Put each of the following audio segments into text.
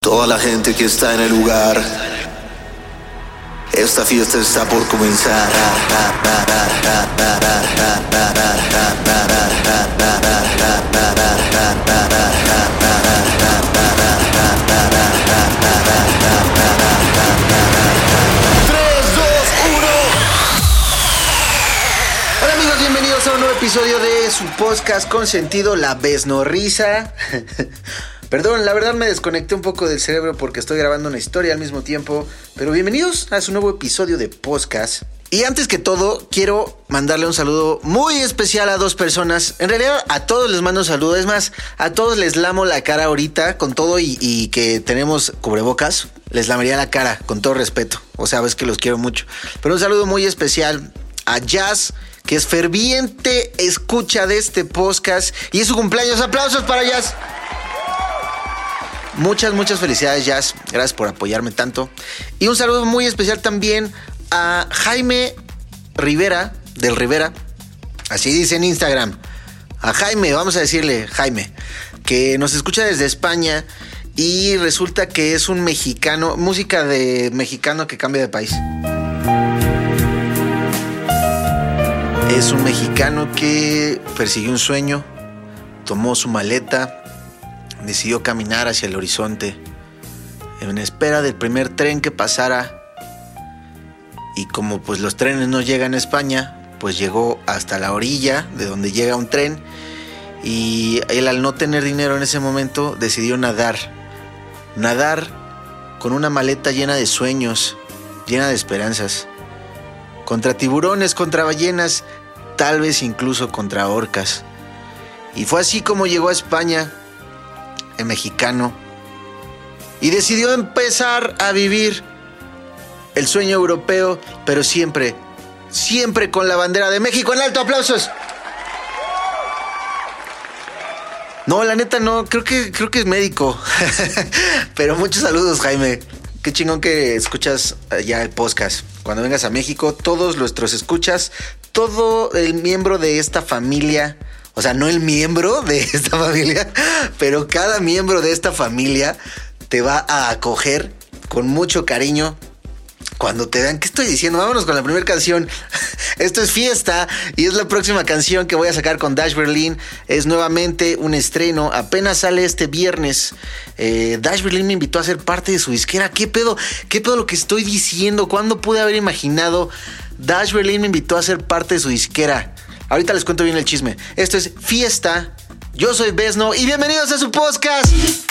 Toda la gente que está en el lugar, esta fiesta está por comenzar. Hola amigos, bienvenidos a un nuevo episodio de su podcast con sentido La Besnorrisa. Perdón, la verdad me desconecté un poco del cerebro porque estoy grabando una historia al mismo tiempo. Pero bienvenidos a su nuevo episodio de podcast. Y antes que todo, quiero mandarle un saludo muy especial a dos personas. En realidad, a todos les mando un saludo. Es más, a todos les lamo la cara ahorita con todo y, y que tenemos cubrebocas. Les lamaría la cara con todo respeto. O sea, ves que los quiero mucho. Pero un saludo muy especial a Jazz, que es ferviente escucha de este podcast. Y es su cumpleaños. Aplausos para Jazz. Muchas, muchas felicidades, Jazz. Gracias por apoyarme tanto. Y un saludo muy especial también a Jaime Rivera, del Rivera. Así dice en Instagram. A Jaime, vamos a decirle Jaime, que nos escucha desde España y resulta que es un mexicano, música de mexicano que cambia de país. Es un mexicano que persiguió un sueño, tomó su maleta, decidió caminar hacia el horizonte en espera del primer tren que pasara y como pues los trenes no llegan a España, pues llegó hasta la orilla de donde llega un tren y él al no tener dinero en ese momento decidió nadar. Nadar con una maleta llena de sueños, llena de esperanzas. Contra tiburones, contra ballenas, tal vez incluso contra orcas. Y fue así como llegó a España, mexicano, y decidió empezar a vivir el sueño europeo, pero siempre, siempre con la bandera de México en alto. ¡Aplausos! No, la neta no, creo que, creo que es médico. pero muchos saludos, Jaime. Qué chingón que escuchas ya el podcast. Cuando vengas a México, todos nuestros escuchas, todo el miembro de esta familia, o sea, no el miembro de esta familia, pero cada miembro de esta familia te va a acoger con mucho cariño. Cuando te vean, ¿qué estoy diciendo? Vámonos con la primera canción. Esto es fiesta y es la próxima canción que voy a sacar con Dash Berlin. Es nuevamente un estreno. Apenas sale este viernes. Eh, Dash Berlin me invitó a ser parte de su disquera. ¿Qué pedo? ¿Qué pedo lo que estoy diciendo? ¿Cuándo pude haber imaginado? Dash Berlin me invitó a ser parte de su disquera. Ahorita les cuento bien el chisme. Esto es fiesta. Yo soy Besno y bienvenidos a su podcast.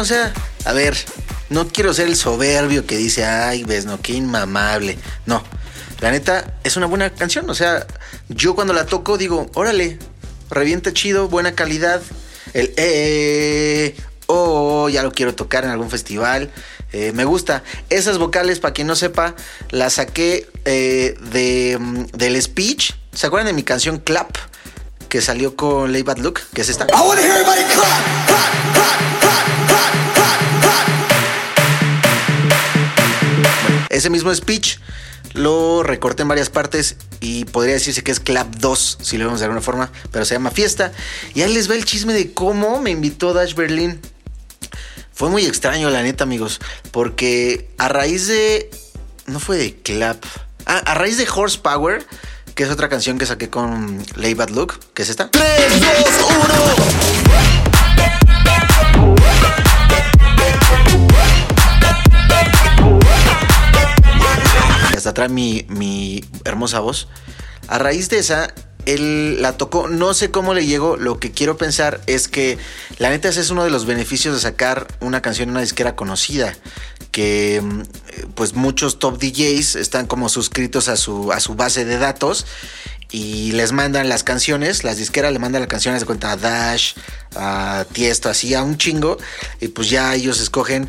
O sea, a ver, no quiero ser el soberbio que dice, ay, ves, no, qué inmamable. No, la neta es una buena canción, o sea, yo cuando la toco digo, órale, revienta chido, buena calidad. El eh, oh, ya lo quiero tocar en algún festival. Eh, me gusta. Esas vocales, para quien no sepa, las saqué eh, de, mm, del speech. ¿Se acuerdan de mi canción Clap? Que salió con Lay Bad Look, que es esta. Ese mismo speech lo recorté en varias partes y podría decirse que es Clap 2, si lo vemos de alguna forma, pero se llama Fiesta. Y ahí les va el chisme de cómo me invitó Dash Berlin. Fue muy extraño, la neta, amigos, porque a raíz de. No fue de Clap. Ah, a raíz de Horsepower, que es otra canción que saqué con Lay Bad Look, que es esta. 3, 2, hasta trae mi, mi hermosa voz. A raíz de esa, él la tocó, no sé cómo le llegó, lo que quiero pensar es que la neta ese es uno de los beneficios de sacar una canción en una disquera conocida, que mm, pues muchos top DJs están como suscritos a su, a su base de datos y les mandan las canciones, las disqueras le mandan las canciones de cuenta a Dash, a Tiesto, así a un chingo, y pues ya ellos escogen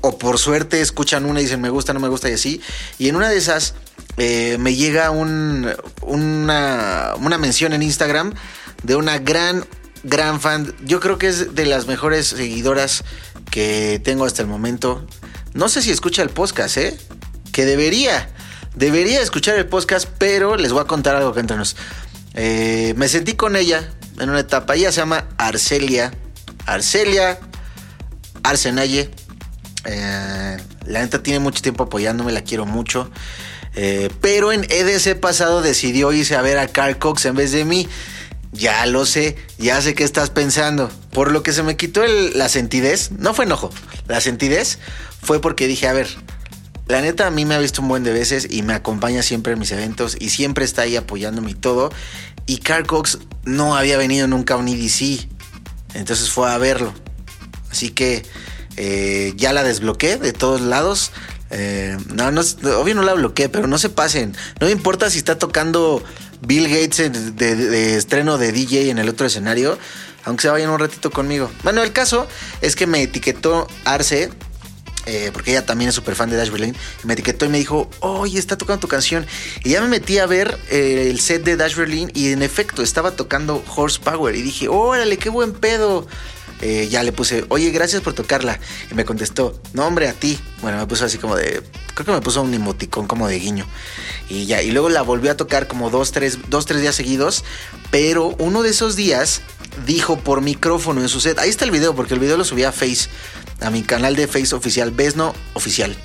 o por suerte escuchan una y dicen me gusta, no me gusta y así. Y en una de esas eh, me llega un, una, una mención en Instagram de una gran, gran fan. Yo creo que es de las mejores seguidoras que tengo hasta el momento. No sé si escucha el podcast, ¿eh? Que debería. Debería escuchar el podcast, pero les voy a contar algo que entre nos. Eh, me sentí con ella en una etapa. Ella se llama Arcelia. Arcelia Arsenalle eh, la neta tiene mucho tiempo apoyándome, la quiero mucho. Eh, pero en EDC pasado decidió irse a ver a Carl Cox en vez de mí. Ya lo sé, ya sé qué estás pensando. Por lo que se me quitó la sentidez, no fue enojo, la sentidez fue porque dije, a ver, la neta a mí me ha visto un buen de veces y me acompaña siempre en mis eventos y siempre está ahí apoyándome y todo. Y Carl Cox no había venido nunca a un EDC, entonces fue a verlo. Así que eh, ya la desbloqueé de todos lados. Eh, no, no, obvio no la bloqueé, pero no se pasen. No me importa si está tocando Bill Gates de, estreno de DJ en el otro escenario, aunque se vayan un ratito conmigo. Bueno, el caso es que me etiquetó Arce. Eh, porque ella también es súper fan de Dash Berlin, me etiquetó y me dijo, oye, está tocando tu canción. Y ya me metí a ver el set de Dash Berlin y en efecto estaba tocando Horsepower. Y dije, órale, qué buen pedo. Eh, ya le puse, oye, gracias por tocarla. Y me contestó, no, hombre, a ti. Bueno, me puso así como de, creo que me puso un emoticón como de guiño. Y ya, y luego la volvió a tocar como dos, tres, dos, tres días seguidos. Pero uno de esos días dijo por micrófono en su set, ahí está el video, porque el video lo subí a Face, a mi canal de Face oficial, Besno Oficial.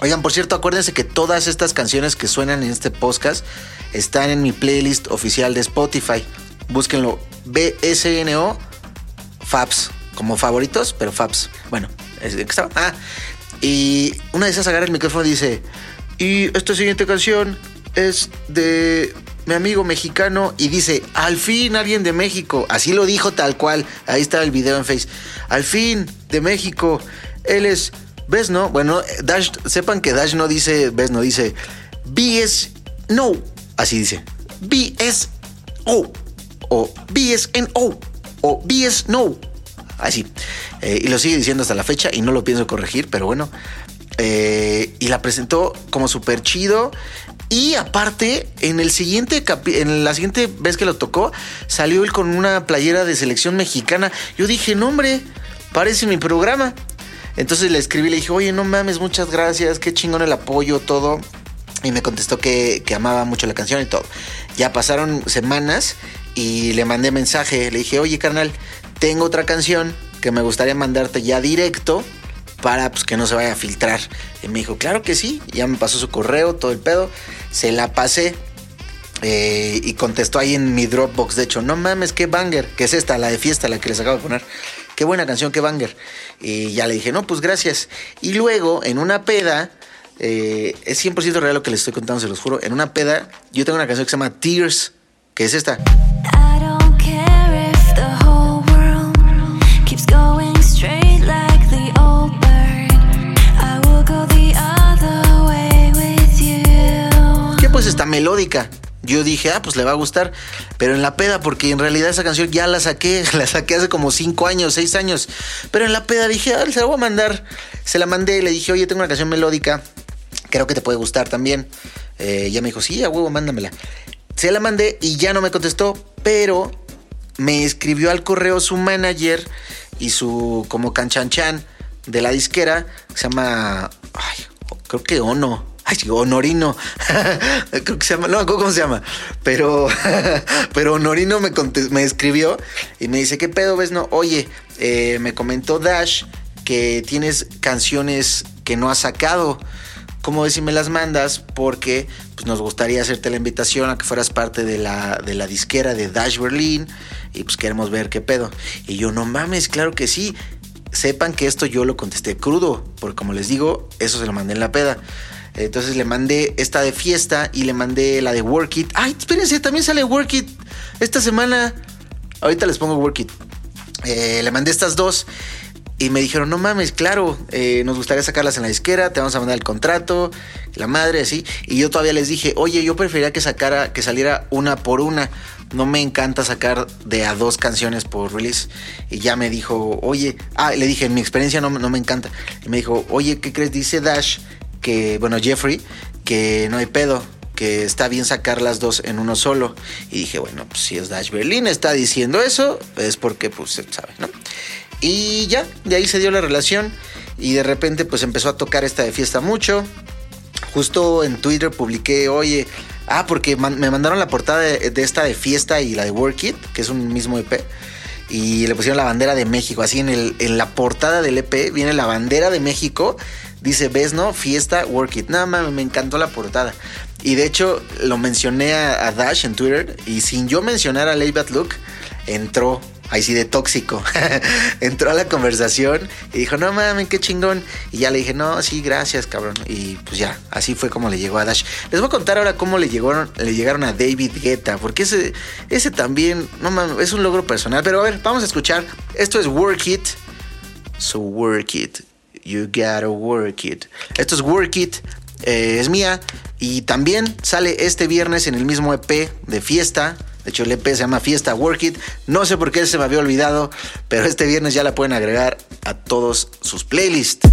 Oigan, por cierto, acuérdense que todas estas canciones que suenan en este podcast están en mi playlist oficial de Spotify. Búsquenlo BSNO Fabs, como favoritos, pero Fabs. Bueno, estaba. Ah, y una de esas agarra el micrófono y dice: Y esta siguiente canción es de mi amigo mexicano y dice, al fin alguien de México. Así lo dijo tal cual. Ahí está el video en Face. Al fin de México. Él es, ¿ves no? Bueno, Dash, sepan que Dash no dice, ¿ves no? Dice, BS no. Así dice. BS O. O BSNO o BS no. Así. Eh, y lo sigue diciendo hasta la fecha y no lo pienso corregir, pero bueno. Eh, y la presentó como súper chido. Y aparte, en el siguiente en la siguiente vez que lo tocó, salió él con una playera de selección mexicana. Yo dije, no, hombre, parece mi programa. Entonces le escribí, le dije, oye, no mames, muchas gracias, qué chingón el apoyo, todo. Y me contestó que, que amaba mucho la canción y todo. Ya pasaron semanas y le mandé mensaje, le dije, oye carnal, tengo otra canción que me gustaría mandarte ya directo para pues, que no se vaya a filtrar. Y me dijo, claro que sí, ya me pasó su correo, todo el pedo, se la pasé. Eh, y contestó ahí en mi Dropbox, de hecho, no mames, qué banger, que es esta, la de fiesta, la que les acabo de poner. Qué buena canción, qué banger. Y ya le dije, no, pues gracias. Y luego, en una peda, eh, es 100% real lo que les estoy contando, se los juro. En una peda, yo tengo una canción que se llama Tears, que es esta. Que pues está melódica. Yo dije, ah, pues le va a gustar, pero en la peda, porque en realidad esa canción ya la saqué, la saqué hace como 5 años, 6 años. Pero en la peda dije, ah, se la voy a mandar. Se la mandé, y le dije, oye, tengo una canción melódica, creo que te puede gustar también. Eh, ya me dijo, sí, a huevo, mándamela. Se la mandé y ya no me contestó, pero me escribió al correo su manager y su como canchanchan de la disquera, se llama, ay, creo que Ono. Ay, Honorino. creo que se llama, no, ¿cómo se llama? Pero, pero Honorino me, me escribió y me dice, ¿qué pedo ves? No, oye, eh, me comentó Dash que tienes canciones que no has sacado. ¿Cómo ves si me las mandas? Porque pues, nos gustaría hacerte la invitación a que fueras parte de la, de la disquera de Dash Berlin y pues queremos ver qué pedo. Y yo, no mames, claro que sí. Sepan que esto yo lo contesté crudo, porque como les digo, eso se lo mandé en la peda. Entonces le mandé esta de fiesta y le mandé la de Work It. Ay, espérense, también sale Work It esta semana. Ahorita les pongo Work It. Eh, le mandé estas dos y me dijeron, no mames, claro, eh, nos gustaría sacarlas en la disquera, te vamos a mandar el contrato, la madre, así. Y yo todavía les dije, oye, yo preferiría que sacara, que saliera una por una. No me encanta sacar de a dos canciones por release. Y ya me dijo, oye, ah, le dije, en mi experiencia no, no me encanta. Y me dijo, oye, ¿qué crees? Dice Dash que, bueno, Jeffrey, que no hay pedo, que está bien sacar las dos en uno solo. Y dije, bueno, pues si es Dash Berlin está diciendo eso, es porque, pues, sabe, ¿no? Y ya, de ahí se dio la relación y de repente pues empezó a tocar esta de fiesta mucho. Justo en Twitter publiqué, oye, ah, porque me mandaron la portada de, esta de fiesta y la de Work It, que es un mismo EP. Y le pusieron la bandera de México. Así en, el, en la portada del EP viene la bandera de México. Dice, ves, ¿no? Fiesta, Work It. Nada más, me encantó la portada. Y de hecho lo mencioné a, Dash en Twitter. Y sin yo mencionar a Bad Look, entró ahí sí de tóxico, entró a la conversación y dijo, no mames, qué chingón. Y ya le dije, no, sí, gracias, cabrón. Y pues ya, así fue como le llegó a Dash. Les voy a contar ahora cómo le llegaron, le llegaron a David Guetta, porque ese, ese también, es un logro personal. Pero a ver, vamos a escuchar. Esto es Work It. So work it. You gotta work it. Esto es Work It. Eh, es mía. Y también sale este viernes en el mismo EP de fiesta de hecho, el EP se llama Fiesta Work It. No sé por qué se me había olvidado, pero este viernes ya la pueden agregar a todos sus playlists.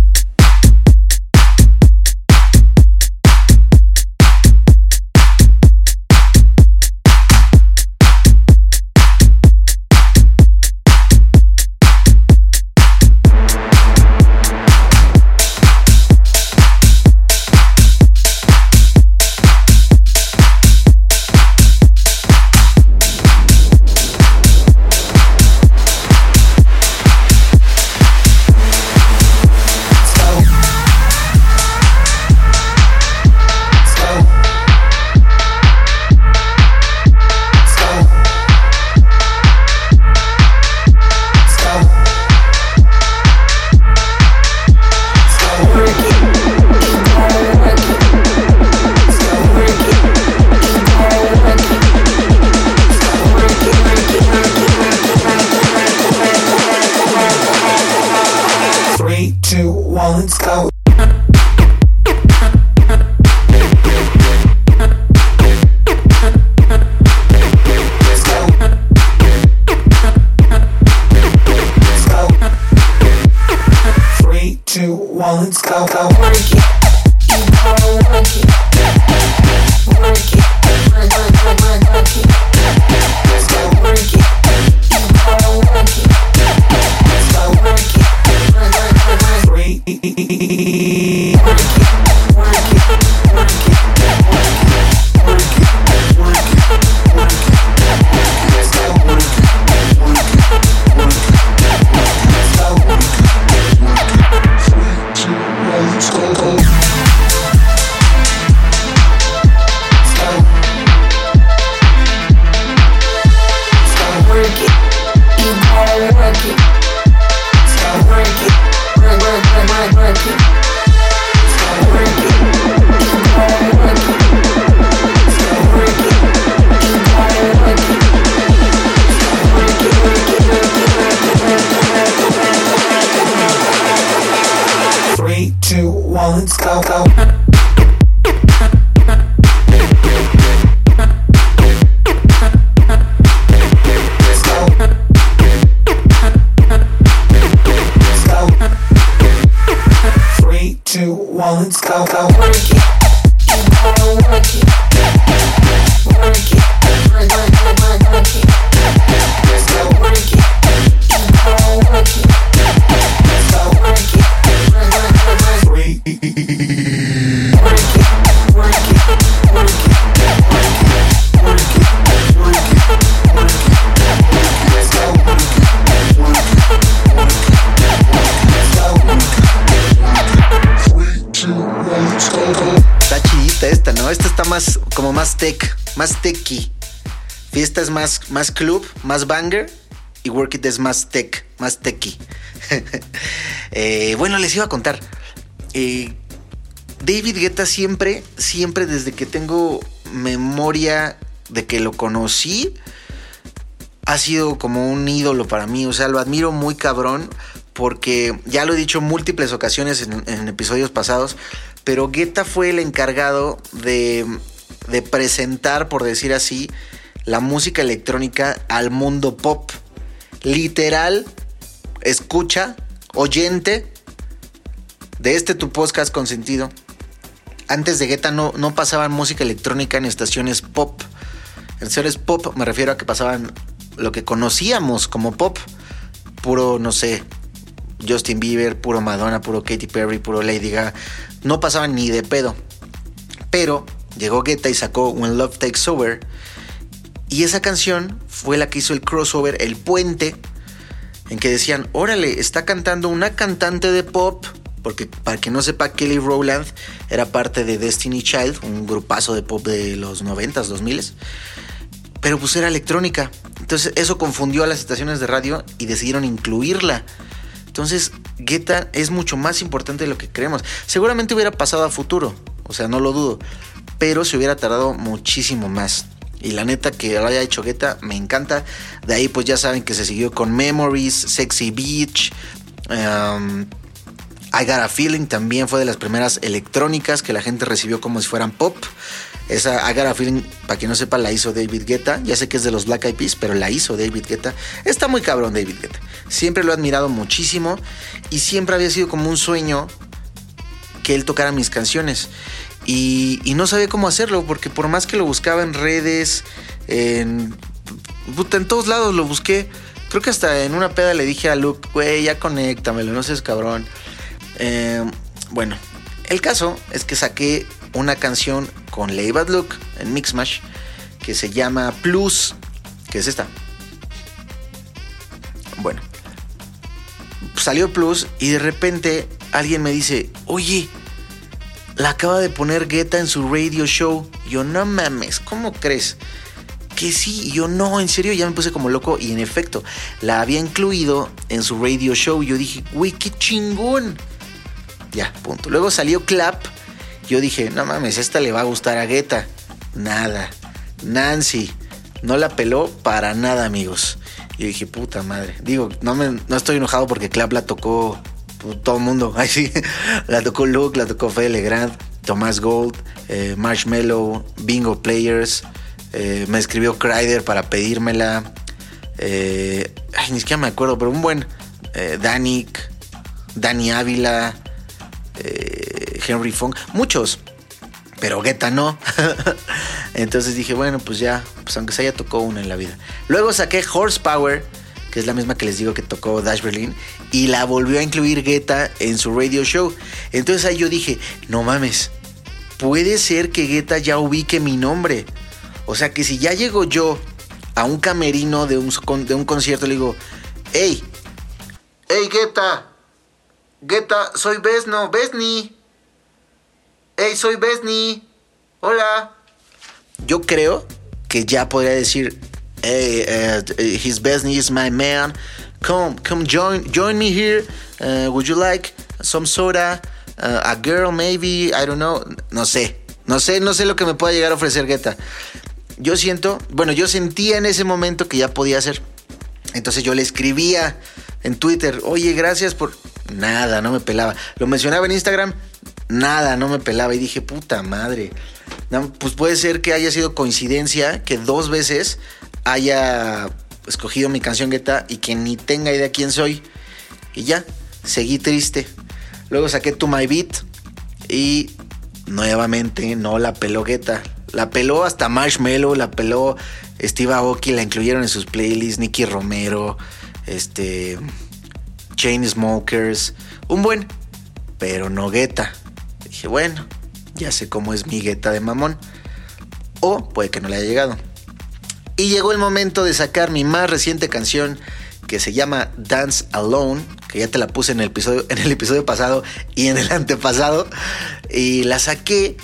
Más, como más tech, más techy. Fiesta es más, más club, más banger. Y Work It es más tech, más techy. Eh, bueno, les iba a contar. Eh, David Guetta siempre, siempre desde que tengo memoria de que lo conocí, ha sido como un ídolo para mí. O sea, lo admiro muy cabrón porque ya lo he dicho múltiples ocasiones en, episodios pasados, pero Guetta fue el encargado de, presentar, por decir así, la música electrónica al mundo pop. Literal, escucha, oyente de este tu podcast consentido. Antes de Guetta no, no pasaban música electrónica en estaciones pop. En estaciones pop me refiero a que pasaban lo que conocíamos como pop. Puro, no sé, Justin Bieber, puro Madonna, puro Katy Perry, puro Lady Gaga. No pasaban ni de pedo. Pero llegó Guetta y sacó When Love Takes Over. Y esa canción fue la que hizo el crossover, el puente, en que decían, órale, está cantando una cantante de pop. Porque para que no sepa, Kelly Rowland era parte de Destiny Child, un grupazo de pop de los 90s, 2000s. Pero pues era electrónica. Entonces eso confundió a las estaciones de radio y decidieron incluirla. Entonces, Guetta es mucho más importante de lo que creemos. Seguramente hubiera pasado a futuro, o sea, no lo dudo, pero se hubiera tardado muchísimo más. Y la neta que lo haya hecho Guetta me encanta. De ahí pues ya saben que se siguió con Memories, Sexy Beach. Um, I Got a Feeling también fue de las primeras electrónicas que la gente recibió como si fueran pop. Esa I Got a Feeling, para quien no sepa, la hizo David Guetta. Ya sé que es de los Black Eyed Peas, pero la hizo David Guetta. Está muy cabrón David Guetta. Siempre lo he admirado muchísimo y siempre había sido como un sueño que él tocara mis canciones. Y, no sabía cómo hacerlo, porque por más que lo buscaba en redes, en, en todos lados lo busqué. Creo que hasta en una peda le dije a Luke, güey, ya conéctamelo, no seas cabrón. Eh, bueno, el caso es que saqué una canción con Bad Look en Mixmash que se llama Plus, que es esta. Bueno, salió Plus y de repente alguien me dice, oye, la acaba de poner Guetta en su radio show. Yo, no mames, ¿cómo crees? Que sí, yo no, en serio, ya me puse como loco y en efecto, la había incluido en su radio show. Yo dije, güey, qué chingón. Ya, punto. Luego salió Clap. Yo dije, no mames, esta le va a gustar a Guetta. Nada. Nancy. No la peló para nada, amigos. Y dije, puta madre. Digo, no, me, no estoy enojado porque Clap la tocó todo el mundo. Ay, sí. La tocó Luke, la tocó Fede Legrand, Tomás Gold, eh, Marshmallow, Bingo Players. Eh, me escribió Kryder para pedírmela. Eh, ay, ni siquiera me acuerdo, pero un buen. Danik, Dani Ávila, Henry Fong, muchos. Pero Guetta no. Entonces dije, bueno, pues ya, pues aunque se haya tocó una en la vida. Luego saqué Horsepower que es la misma que les digo que tocó Dash Berlin, y la volvió a incluir Guetta en su radio show. Entonces ahí yo dije, no mames, puede ser que Guetta ya ubique mi nombre. O sea que si ya llego yo a un camerino de un, de un concierto, le digo, hey, hey Guetta, Guetta, soy Besno, Besni. Hey, soy Besni. Hola. Yo creo que ya podría decir, hey, uh, his best is my man. Come, come join, join me here. Uh, would you like some soda? A girl, maybe, I don't know. No sé, no sé, no sé lo que me pueda llegar a ofrecer Guetta. Yo siento, bueno, yo sentía en ese momento que ya podía hacer. Entonces yo le escribía en Twitter, oye, gracias por... Nada, no me pelaba. Lo mencionaba en Instagram, nada, no me pelaba. Y dije, puta madre. pues puede ser que haya sido coincidencia que dos veces haya escogido mi canción Guetta y que ni tenga idea quién soy. Y ya, seguí triste. Luego saqué To My Beat y nuevamente no la peló Guetta. La peló hasta Marshmello, la peló Steve Aoki, la incluyeron en sus playlists, Nicky Romero, este, Chain Smokers, un buen, pero no Guetta. Dije, bueno, ya sé cómo es mi Guetta de mamón. O puede que no le haya llegado. Y llegó el momento de sacar mi más reciente canción que se llama Dance Alone, que ya te la puse en el episodio, en el episodio pasado y en el antepasado. Y la saqué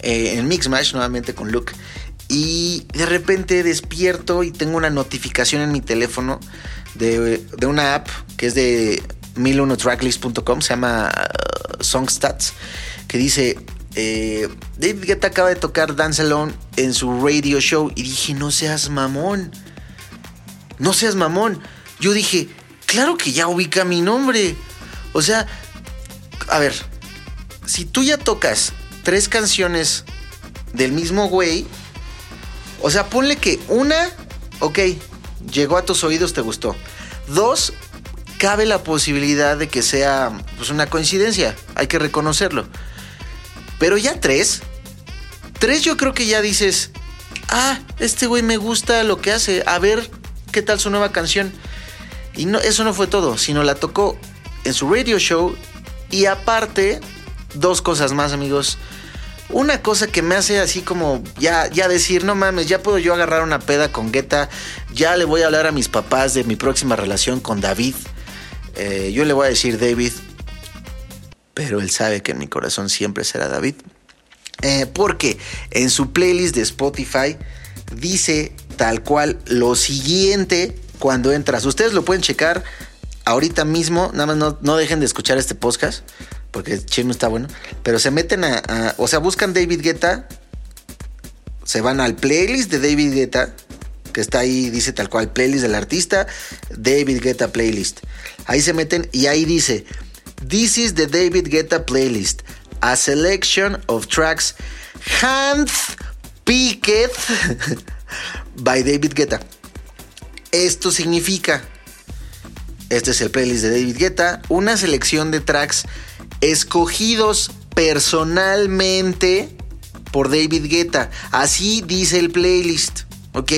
eh, en Mixmash nuevamente con Luke. Y de repente despierto y tengo una notificación en mi teléfono de, una app que es de 1001tracklist.com, se llama Songstats, que dice, eh, David Guetta acaba de tocar Dance Alone en su radio show y dije, no seas mamón, no seas mamón. Yo dije, claro que ya ubica mi nombre. O sea, a ver, si tú ya tocas tres canciones del mismo güey, o sea, ponle que una, ok, llegó a tus oídos, te gustó. Dos, cabe la posibilidad de que sea pues, una coincidencia, hay que reconocerlo. Pero ya tres, tres yo creo que ya dices, ah, este güey me gusta lo que hace, a ver qué tal su nueva canción. Y no, eso no fue todo, sino la tocó en su radio show y aparte, dos cosas más amigos. Una cosa que me hace así como ya, ya decir, no mames, ya puedo yo agarrar una peda con Guetta, ya le voy a hablar a mis papás de mi próxima relación con David. Eh, yo le voy a decir David, pero él sabe que en mi corazón siempre será David. Eh, porque en su playlist de Spotify dice tal cual lo siguiente cuando entras. Ustedes lo pueden checar ahorita mismo, nada más no, dejen de escuchar este podcast porque el chino está bueno. Pero se meten a, O sea, buscan David Guetta. Se van al playlist de David Guetta. Que está ahí, dice tal cual, playlist del artista. David Guetta playlist. Ahí se meten y ahí dice. This is the David Guetta playlist. A selection of tracks handpicked by David Guetta. Esto significa. Este es el playlist de David Guetta. Una selección de tracks escogidos personalmente por David Guetta. Así dice el playlist, ¿ok?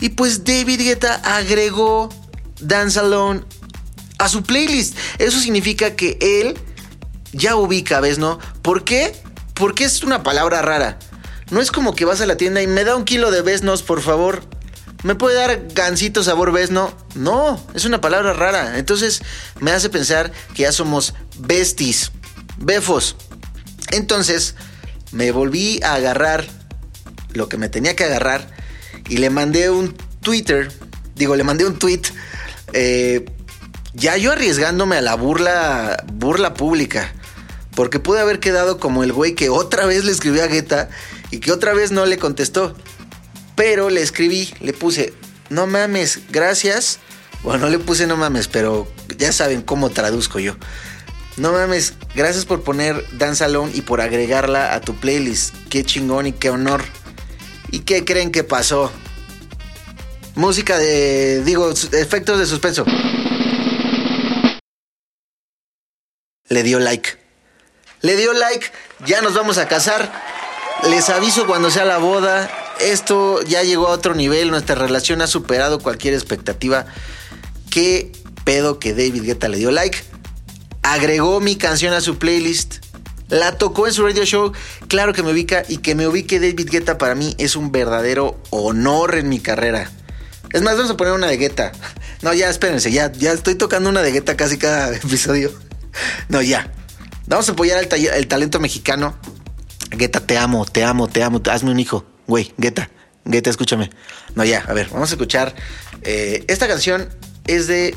Y pues David Guetta agregó Dance Alone a su playlist. Eso significa que él ya ubica, ¿ves, no? ¿Por qué? Porque es una palabra rara. No es como que vas a la tienda y me da un kilo de besnos, por favor. ¿Me puede dar gansito sabor besno? No, es una palabra rara. Entonces me hace pensar que ya somos besties, befos. Entonces me volví a agarrar lo que me tenía que agarrar y le mandé un Twitter, digo, le mandé un tweet, eh, ya yo arriesgándome a la burla, burla pública, porque pude haber quedado como el güey que otra vez le escribió a Guetta y que otra vez no le contestó. Pero le escribí, le puse, no mames, gracias. Bueno, no le puse no mames, pero ya saben cómo traduzco yo. No mames, gracias por poner Dance Alone y por agregarla a tu playlist. Qué chingón y qué honor. ¿Y qué creen que pasó? Música de, digo, efectos de suspenso. Le dio like. Le dio like, ya nos vamos a casar. Les aviso cuando sea la boda esto ya llegó a otro nivel, nuestra relación ha superado cualquier expectativa. ¿Qué pedo que David Guetta le dio like? Agregó mi canción a su playlist. La tocó en su radio show. Claro que me ubica y que me ubique David Guetta para mí es un verdadero honor en mi carrera. Es más, vamos a poner una de Guetta. No, ya espérense, ya, ya estoy tocando una de Guetta casi cada episodio. No, ya. Vamos a apoyar el talento mexicano. Guetta, te amo, te amo, te amo. Hazme un hijo. Güey, Guetta, Guetta, escúchame. No, ya, a ver, vamos a escuchar. Eh, esta canción es de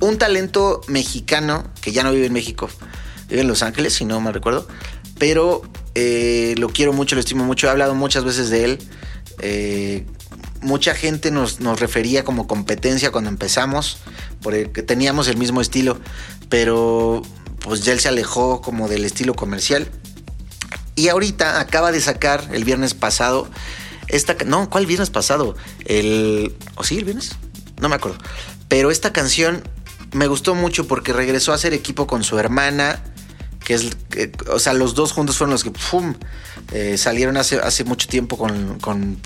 un talento mexicano que ya no vive en México. Vive en Los Ángeles, si no me recuerdo. Pero eh, lo quiero mucho, lo estimo mucho. He hablado muchas veces de él. Eh, mucha gente nos, nos, refería como competencia cuando empezamos, porque teníamos el mismo estilo, pero pues ya él se alejó como del estilo comercial y ahorita acaba de sacar el viernes pasado esta... No, ¿cuál viernes pasado? El... ¿O sí, el viernes? No me acuerdo. Pero esta canción me gustó mucho porque regresó a hacer equipo con su hermana, que es... o sea, los dos juntos fueron los que. Eh, salieron hace, hace mucho tiempo con, con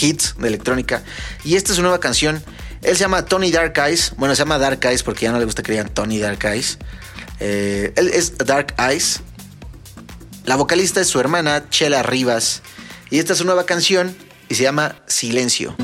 hits de electrónica. Y esta es su nueva canción. Él se llama Tony Dark Eyes. Bueno, se llama Dark Eyes porque ya no le gusta que digan Tony Dark Eyes. Eh, él es Dark Eyes la vocalista es su hermana, Chela Rivas, y esta es su nueva canción y se llama Silencio.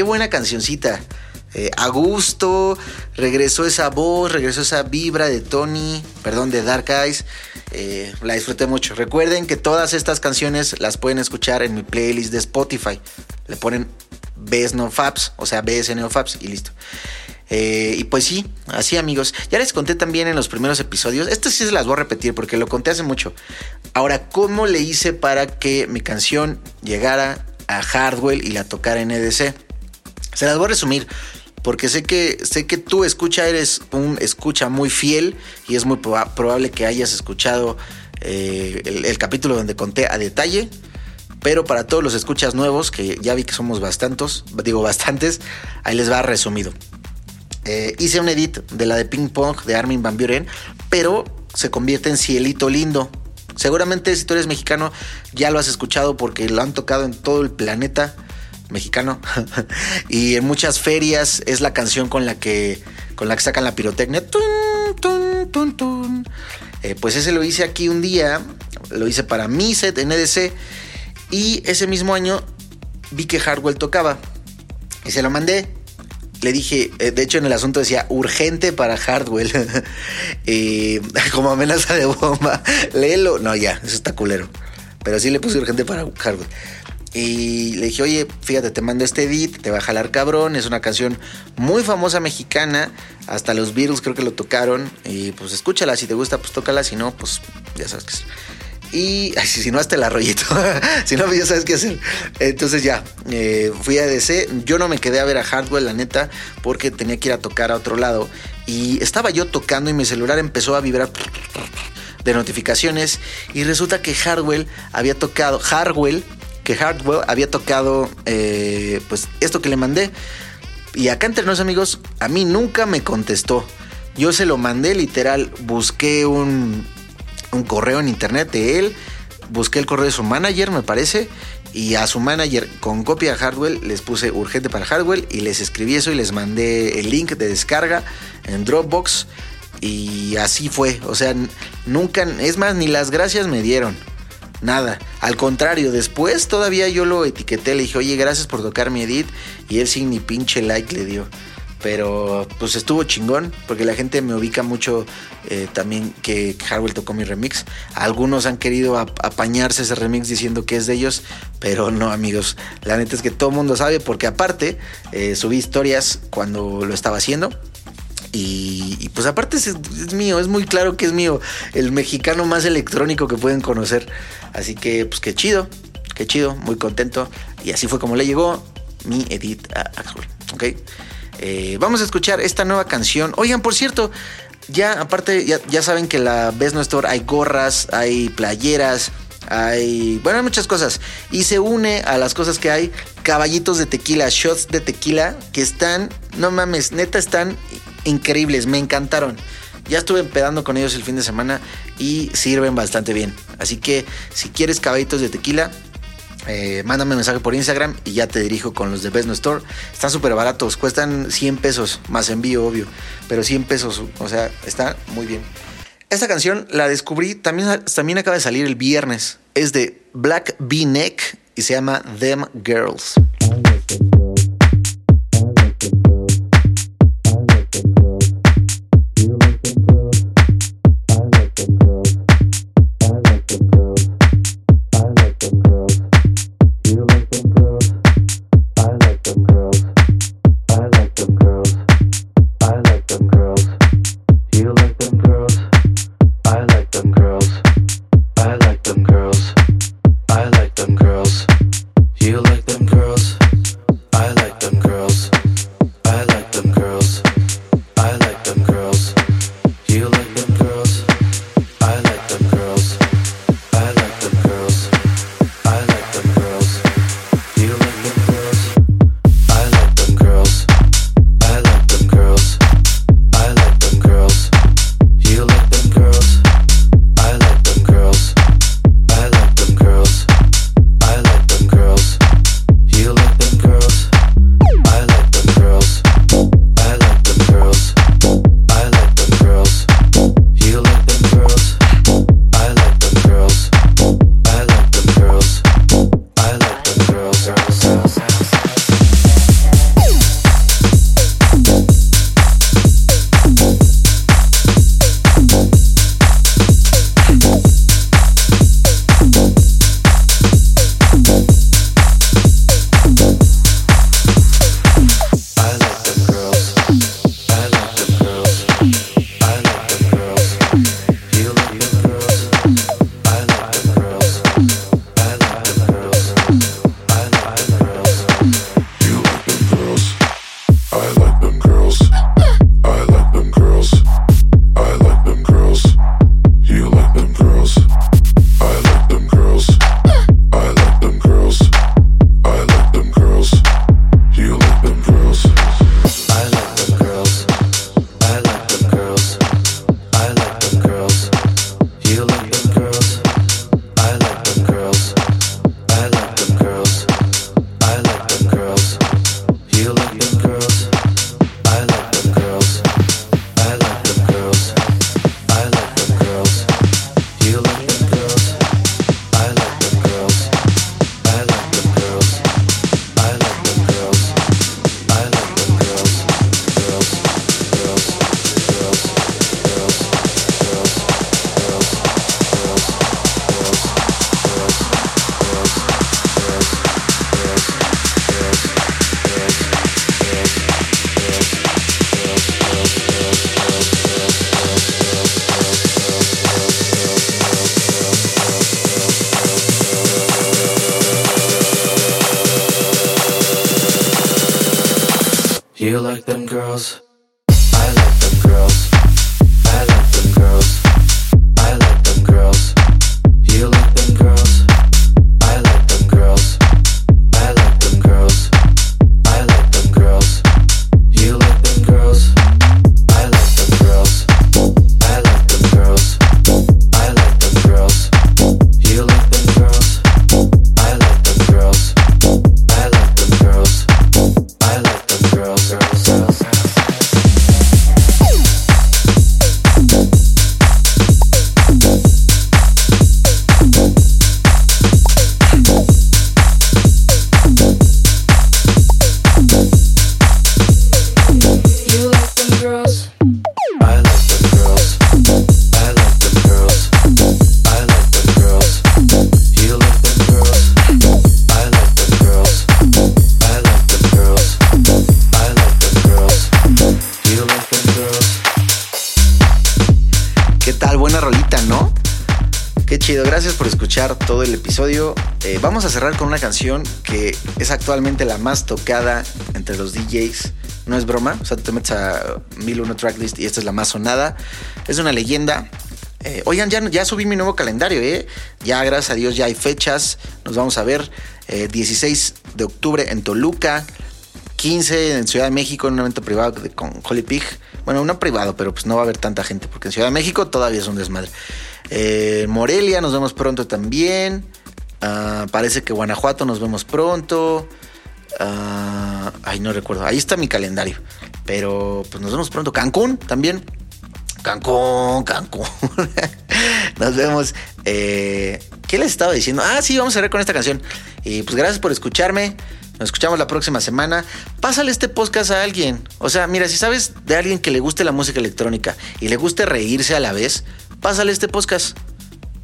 Qué buena cancioncita. Eh, a gusto, regresó esa voz, regresó esa vibra de Tony, perdón, de Dark Eyes. Eh, la disfruté mucho. Recuerden que todas estas canciones las pueden escuchar en mi playlist de Spotify. Le ponen Best No Fabs, o sea, BSN Fabs y listo. Eh, y pues sí, así amigos. Ya les conté también en los primeros episodios. Esto sí se las voy a repetir porque lo conté hace mucho. Ahora, ¿cómo le hice para que mi canción llegara a Hardwell y la tocara en EDC? Se las voy a resumir porque sé que, sé que tú escucha, eres un escucha muy fiel y es muy probable que hayas escuchado eh, el, capítulo donde conté a detalle. Pero para todos los escuchas nuevos, que ya vi que somos bastantes, digo bastantes, ahí les va resumido. Eh, hice un edit de la de Ping Pong de Armin Van Buren, pero se convierte en Cielito Lindo. Seguramente si tú eres mexicano ya lo has escuchado porque lo han tocado en todo el planeta mexicano y en muchas ferias es la canción con la que con la que sacan la pirotecnia. Eh, pues ese lo hice aquí un día, lo hice para mi set en EDC y ese mismo año vi que Hardwell tocaba y se lo mandé. Le dije, eh, de hecho en el asunto decía urgente para Hardwell, como amenaza de bomba, léelo, no ya, eso está culero, pero sí le puse urgente para Hardwell. Y le dije, oye, fíjate, te mando este edit, te va a jalar cabrón, es una canción muy famosa mexicana, hasta los Beatles creo que lo tocaron, y pues escúchala, si te gusta, pues tócala, si no, pues ya sabes qué es. Y si no, hasta el arroyito. si no, ya sabes qué hacer. Entonces ya, eh, fui a DC. Yo no me quedé a ver a Hardwell, la neta, porque tenía que ir a tocar a otro lado. Y estaba yo tocando y mi celular empezó a vibrar de notificaciones. Y resulta que Hardwell había tocado. Hardwell, que Hardwell había tocado, eh, pues esto que le mandé. Y acá entre los amigos, a mí nunca me contestó. Yo se lo mandé literal, busqué un, un correo en internet de él, busqué el correo de su manager, me parece, y a su manager con copia a Hardwell les puse urgente para Hardwell y les escribí eso y les mandé el link de descarga en Dropbox y así fue, o sea, nunca, es más, ni las gracias me dieron. Nada, al contrario, después todavía yo lo etiqueté, le dije, oye, gracias por tocar mi edit, y él sin ni pinche like le dio. Pero pues estuvo chingón, porque la gente me ubica mucho eh, también que Hardwell tocó mi remix. Algunos han querido apañarse ese remix diciendo que es de ellos, pero no amigos. La neta es que todo el mundo sabe, porque aparte eh, subí historias cuando lo estaba haciendo. Y, pues aparte es, es, mío, es muy claro que es mío, el mexicano más electrónico que pueden conocer. Así que pues qué chido, qué chido, muy contento. Y así fue como le llegó mi edit a Axel. ¿ok? Eh, vamos a escuchar esta nueva canción. Oigan, por cierto, ya aparte, ya, saben que la Best No Store hay gorras, hay playeras, hay, bueno, hay muchas cosas. Y se une a las cosas que hay caballitos de tequila, shots de tequila, que están, no mames, neta están increíbles, me encantaron. Ya estuve empedando con ellos el fin de semana y sirven bastante bien. Así que si quieres caballitos de tequila, eh, mándame un mensaje por Instagram y ya te dirijo con los de Best No Store. Están súper baratos, cuestan 100 pesos más envío, obvio, pero 100 pesos, o sea, está muy bien. Esta canción la descubrí, también, también acaba de salir el viernes. Es de Black V-Neck y se llama Them Girls. You like them girls? Todo el episodio. Eh, vamos a cerrar con una canción que es actualmente la más tocada entre los DJs. No es broma, o sea, tú te metes a 1001 Tracklist y esta es la más sonada. Es una leyenda. Eh, oigan, ya, ya subí mi nuevo calendario, ¿eh? Ya, gracias a Dios, ya hay fechas. Nos vamos a ver eh, 16 de octubre en Toluca. 15 en Ciudad de México en un evento privado con Holy Pig. Bueno, no privado, pero pues no va a haber tanta gente porque en Ciudad de México todavía es un desmadre. Eh, Morelia nos vemos pronto también. Ah, parece que Guanajuato nos vemos pronto. Ah, ay, no recuerdo. Ahí está mi calendario. Pero pues nos vemos pronto. Cancún también. Cancún, Cancún. Nos vemos. Eh, ¿Qué les estaba diciendo? Ah, sí, vamos a ver con esta canción. Y pues gracias por escucharme. Nos escuchamos la próxima semana. Pásale este podcast a alguien. O sea, mira, si sabes de alguien que le guste la música electrónica y le guste reírse a la vez, pásale este podcast.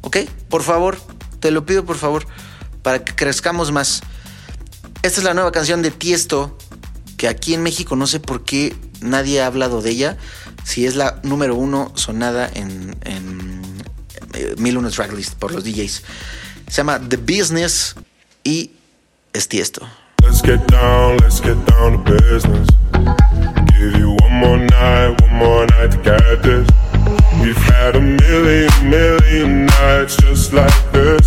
¿Ok? Por favor, te lo pido por favor, para que crezcamos más. Esta es la nueva canción de Tiesto, que aquí en México no sé por qué nadie ha hablado de ella. Si es la número uno sonada en, en eh, 1001 Tracklist por los DJs. Se llama The Business y es Tiesto. Let's get down, let's get down to business. Give you one more night, one more night to get this. We've had a million, million nights just like this.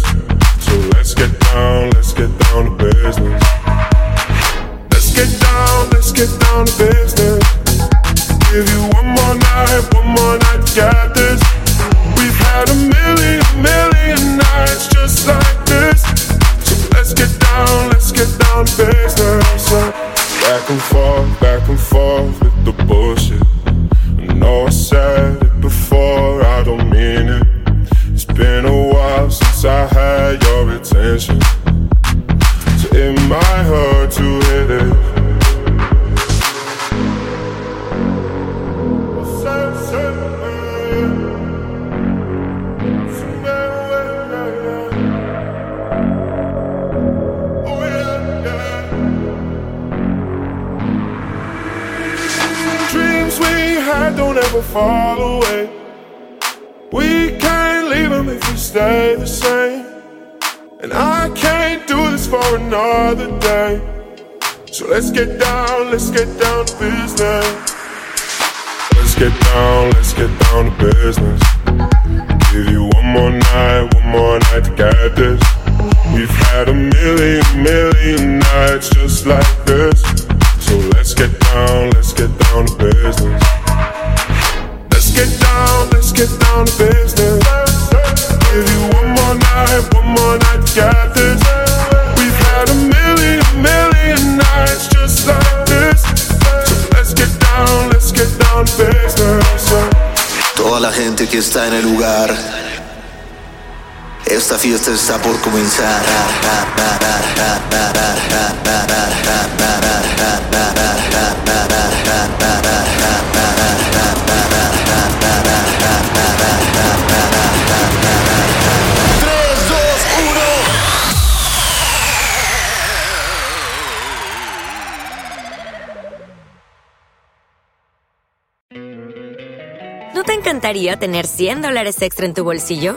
So let's get down, let's get down to business. Let's get down, let's get down to business. Give you one more night, one more night to get this. We've had a million, million nights just like this. So let's get down, let's get down to business. Toda la gente que está en el lugar. Esta fiesta está por comenzar. ¿No te encantaría tener 100 dólares extra en tu bolsillo?